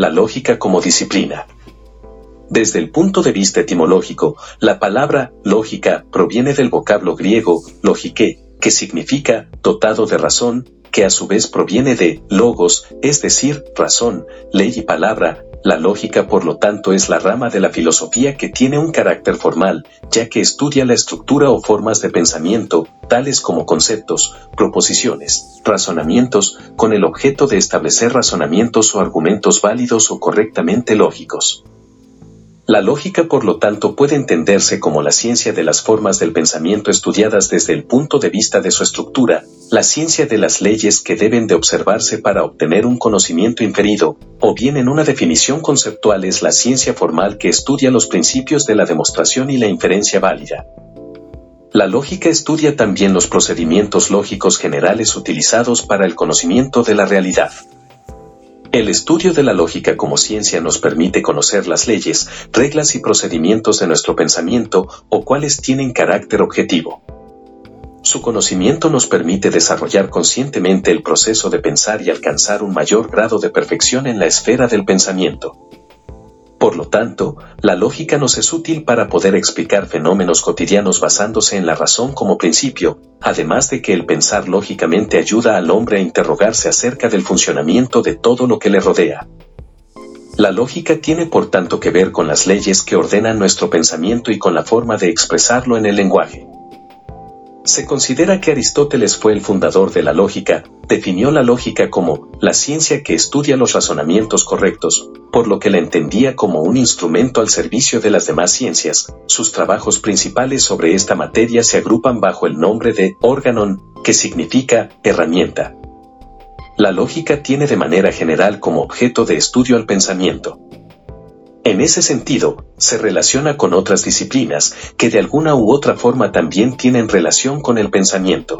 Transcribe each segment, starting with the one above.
la lógica como disciplina. Desde el punto de vista etimológico, la palabra lógica proviene del vocablo griego logike, que significa dotado de razón, que a su vez proviene de logos, es decir, razón, ley y palabra. La lógica por lo tanto es la rama de la filosofía que tiene un carácter formal, ya que estudia la estructura o formas de pensamiento, tales como conceptos, proposiciones, razonamientos, con el objeto de establecer razonamientos o argumentos válidos o correctamente lógicos. La lógica, por lo tanto, puede entenderse como la ciencia de las formas del pensamiento estudiadas desde el punto de vista de su estructura, la ciencia de las leyes que deben de observarse para obtener un conocimiento inferido, o bien en una definición conceptual es la ciencia formal que estudia los principios de la demostración y la inferencia válida. La lógica estudia también los procedimientos lógicos generales utilizados para el conocimiento de la realidad. El estudio de la lógica como ciencia nos permite conocer las leyes, reglas y procedimientos de nuestro pensamiento o cuáles tienen carácter objetivo. Su conocimiento nos permite desarrollar conscientemente el proceso de pensar y alcanzar un mayor grado de perfección en la esfera del pensamiento. Por lo tanto, la lógica nos es útil para poder explicar fenómenos cotidianos basándose en la razón como principio, además de que el pensar lógicamente ayuda al hombre a interrogarse acerca del funcionamiento de todo lo que le rodea. La lógica tiene por tanto que ver con las leyes que ordenan nuestro pensamiento y con la forma de expresarlo en el lenguaje. Se considera que Aristóteles fue el fundador de la lógica, definió la lógica como la ciencia que estudia los razonamientos correctos, por lo que la entendía como un instrumento al servicio de las demás ciencias. Sus trabajos principales sobre esta materia se agrupan bajo el nombre de órganon, que significa herramienta. La lógica tiene de manera general como objeto de estudio al pensamiento. En ese sentido, se relaciona con otras disciplinas que de alguna u otra forma también tienen relación con el pensamiento.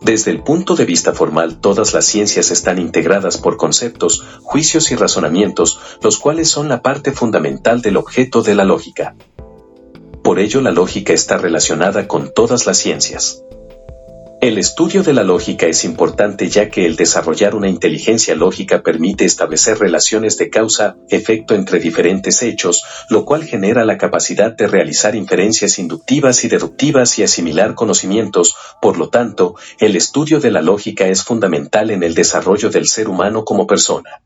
Desde el punto de vista formal, todas las ciencias están integradas por conceptos, juicios y razonamientos, los cuales son la parte fundamental del objeto de la lógica. Por ello la lógica está relacionada con todas las ciencias. El estudio de la lógica es importante ya que el desarrollar una inteligencia lógica permite establecer relaciones de causa-efecto entre diferentes hechos, lo cual genera la capacidad de realizar inferencias inductivas y deductivas y asimilar conocimientos, por lo tanto, el estudio de la lógica es fundamental en el desarrollo del ser humano como persona.